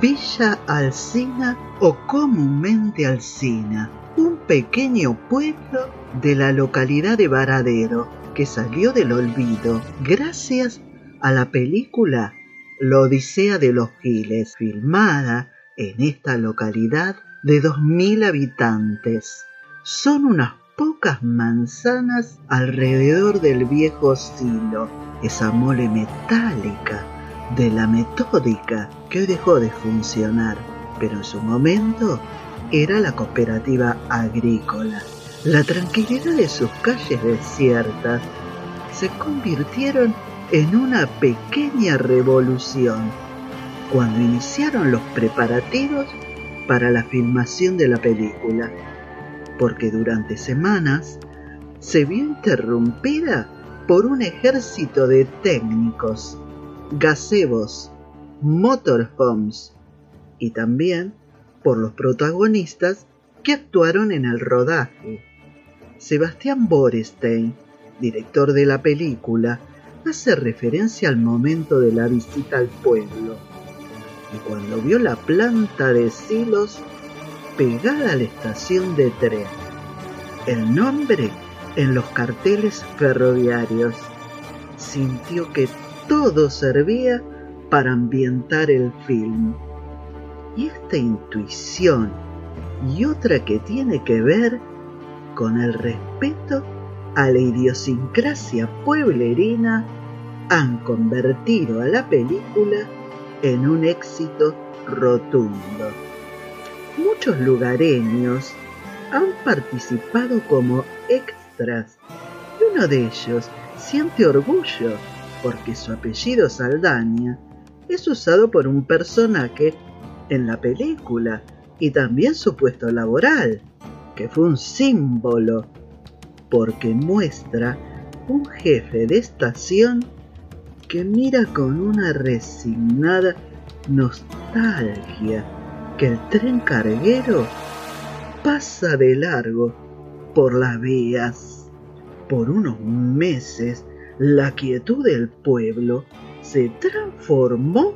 Villa Alcina o comúnmente Alcina, un pequeño pueblo de la localidad de Varadero que salió del olvido gracias a la película La Odisea de los Giles, filmada en esta localidad de 2.000 habitantes. Son unas pocas manzanas alrededor del viejo silo, esa mole metálica de la metódica que hoy dejó de funcionar, pero en su momento era la cooperativa agrícola. La tranquilidad de sus calles desiertas se convirtieron en una pequeña revolución cuando iniciaron los preparativos para la filmación de la película, porque durante semanas se vio interrumpida por un ejército de técnicos gazebos, motorhomes y también por los protagonistas que actuaron en el rodaje. Sebastián Borestein, director de la película, hace referencia al momento de la visita al pueblo y cuando vio la planta de silos pegada a la estación de tren. El nombre en los carteles ferroviarios. Sintió que todo servía para ambientar el film. Y esta intuición y otra que tiene que ver con el respeto a la idiosincrasia pueblerina han convertido a la película en un éxito rotundo. Muchos lugareños han participado como extras y uno de ellos siente orgullo porque su apellido Saldaña es usado por un personaje en la película y también su puesto laboral, que fue un símbolo, porque muestra un jefe de estación que mira con una resignada nostalgia que el tren carguero pasa de largo por las vías. Por unos meses la quietud del pueblo se transformó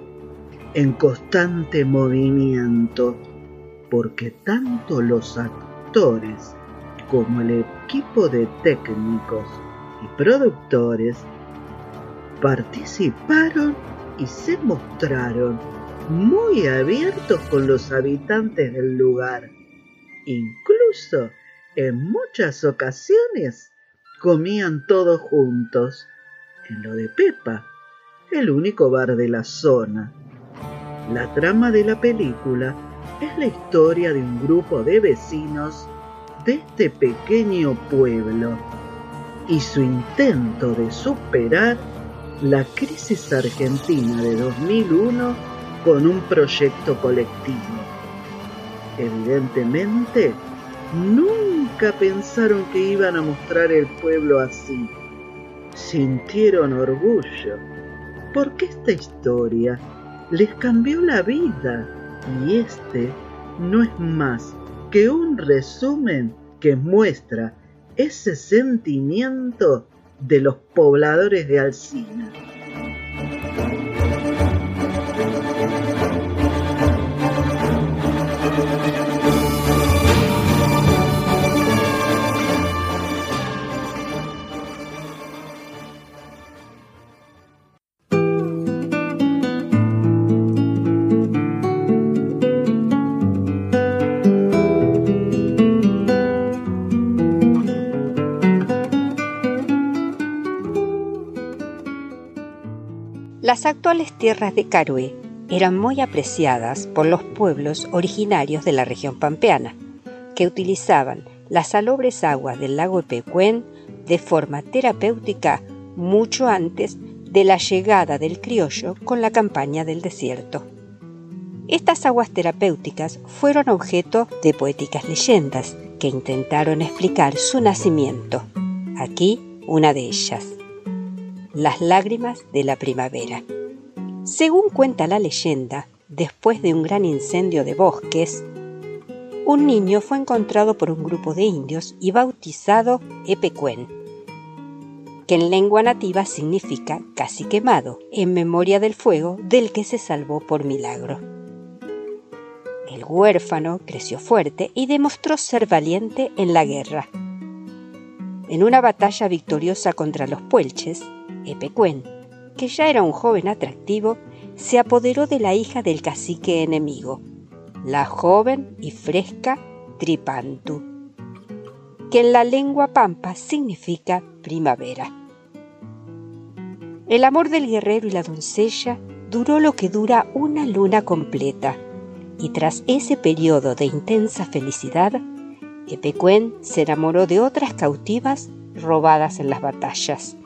en constante movimiento, porque tanto los actores como el equipo de técnicos y productores participaron y se mostraron muy abiertos con los habitantes del lugar. Incluso en muchas ocasiones comían todos juntos en lo de Pepa, el único bar de la zona. La trama de la película es la historia de un grupo de vecinos de este pequeño pueblo y su intento de superar la crisis argentina de 2001 con un proyecto colectivo. Evidentemente, nunca pensaron que iban a mostrar el pueblo así sintieron orgullo, porque esta historia les cambió la vida y este no es más que un resumen que muestra ese sentimiento de los pobladores de Alcina. Las actuales tierras de Carué eran muy apreciadas por los pueblos originarios de la región pampeana, que utilizaban las salobres aguas del lago Epecuén de forma terapéutica mucho antes de la llegada del criollo con la campaña del desierto. Estas aguas terapéuticas fueron objeto de poéticas leyendas que intentaron explicar su nacimiento. Aquí una de ellas las lágrimas de la primavera. Según cuenta la leyenda, después de un gran incendio de bosques, un niño fue encontrado por un grupo de indios y bautizado Epecuén, que en lengua nativa significa casi quemado, en memoria del fuego del que se salvó por milagro. El huérfano creció fuerte y demostró ser valiente en la guerra. En una batalla victoriosa contra los puelches, Epecuén, que ya era un joven atractivo, se apoderó de la hija del cacique enemigo, la joven y fresca Tripantu, que en la lengua pampa significa primavera. El amor del guerrero y la doncella duró lo que dura una luna completa, y tras ese periodo de intensa felicidad, Epecuén se enamoró de otras cautivas robadas en las batallas.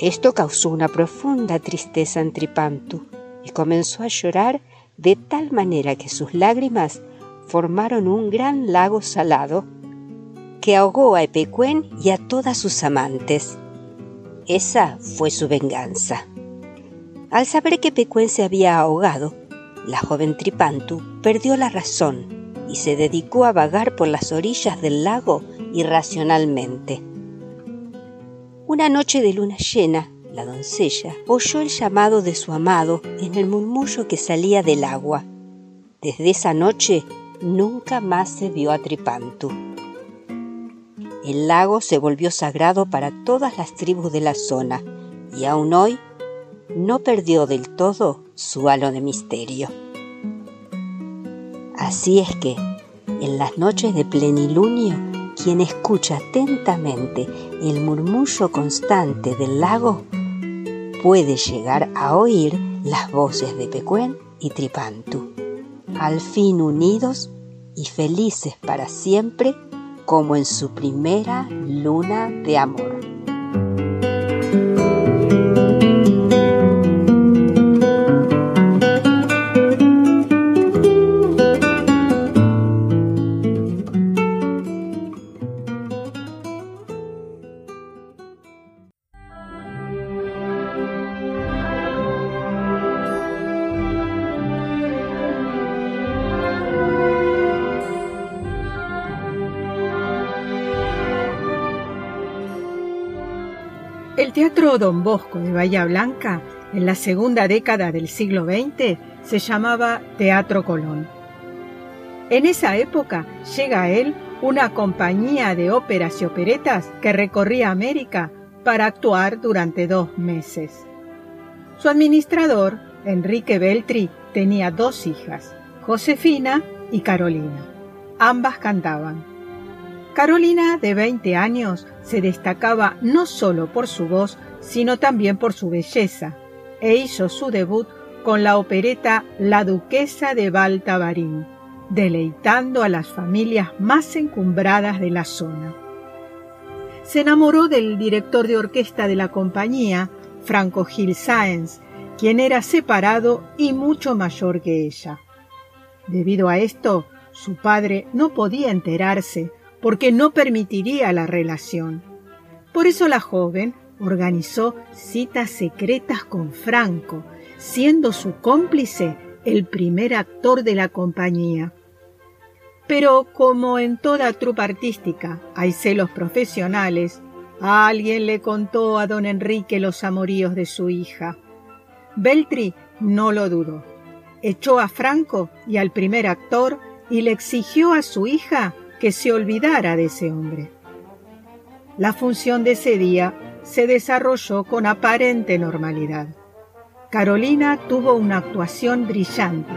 Esto causó una profunda tristeza en Tripantu y comenzó a llorar de tal manera que sus lágrimas formaron un gran lago salado que ahogó a Epecuén y a todas sus amantes. Esa fue su venganza. Al saber que Epecuén se había ahogado, la joven Tripantu perdió la razón y se dedicó a vagar por las orillas del lago irracionalmente. Una noche de luna llena, la doncella oyó el llamado de su amado en el murmullo que salía del agua. Desde esa noche nunca más se vio a Tripantu. El lago se volvió sagrado para todas las tribus de la zona y aún hoy no perdió del todo su halo de misterio. Así es que, en las noches de plenilunio, quien escucha atentamente el murmullo constante del lago puede llegar a oír las voces de Pecuén y Tripantu, al fin unidos y felices para siempre como en su primera luna de amor. El Teatro Don Bosco de Bahía Blanca, en la segunda década del siglo XX, se llamaba Teatro Colón. En esa época llega a él una compañía de óperas y operetas que recorría América para actuar durante dos meses. Su administrador, Enrique Beltri, tenía dos hijas, Josefina y Carolina. Ambas cantaban. Carolina, de 20 años, se destacaba no solo por su voz, sino también por su belleza, e hizo su debut con la opereta La Duquesa de Baltabarín, deleitando a las familias más encumbradas de la zona. Se enamoró del director de orquesta de la compañía, Franco Gil Sáenz, quien era separado y mucho mayor que ella. Debido a esto, su padre no podía enterarse porque no permitiría la relación. Por eso la joven organizó citas secretas con Franco, siendo su cómplice el primer actor de la compañía. Pero como en toda trupa artística hay celos profesionales, alguien le contó a don Enrique los amoríos de su hija. Beltri no lo dudó. Echó a Franco y al primer actor y le exigió a su hija que se olvidara de ese hombre. La función de ese día se desarrolló con aparente normalidad. Carolina tuvo una actuación brillante,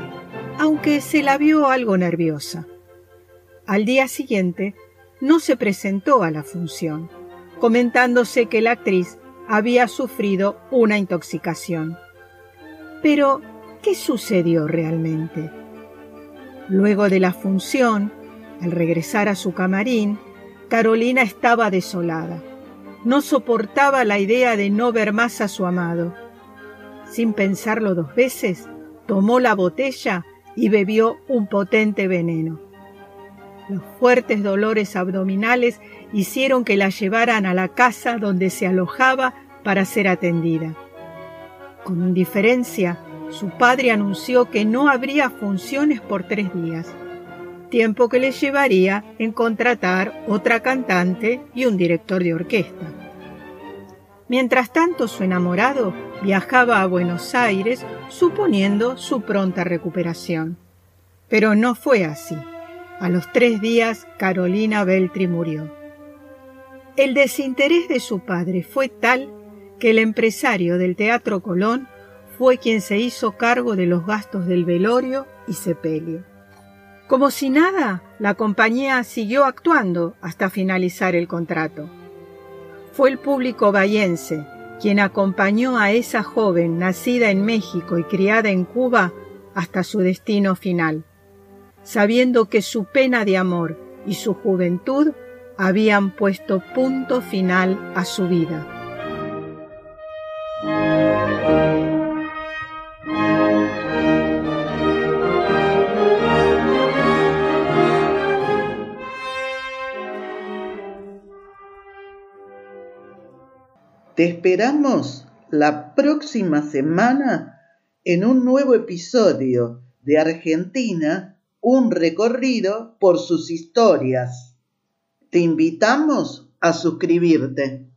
aunque se la vio algo nerviosa. Al día siguiente no se presentó a la función, comentándose que la actriz había sufrido una intoxicación. Pero, ¿qué sucedió realmente? Luego de la función, al regresar a su camarín, Carolina estaba desolada. No soportaba la idea de no ver más a su amado. Sin pensarlo dos veces, tomó la botella y bebió un potente veneno. Los fuertes dolores abdominales hicieron que la llevaran a la casa donde se alojaba para ser atendida. Con indiferencia, su padre anunció que no habría funciones por tres días, tiempo que le llevaría en contratar otra cantante y un director de orquesta. Mientras tanto, su enamorado viajaba a Buenos Aires suponiendo su pronta recuperación. Pero no fue así. A los tres días, Carolina Beltri murió. El desinterés de su padre fue tal que el empresario del Teatro Colón fue quien se hizo cargo de los gastos del velorio y sepelio. Como si nada, la compañía siguió actuando hasta finalizar el contrato. Fue el público bayense quien acompañó a esa joven nacida en México y criada en Cuba hasta su destino final, sabiendo que su pena de amor y su juventud habían puesto punto final a su vida. Te esperamos la próxima semana en un nuevo episodio de Argentina, un recorrido por sus historias. Te invitamos a suscribirte.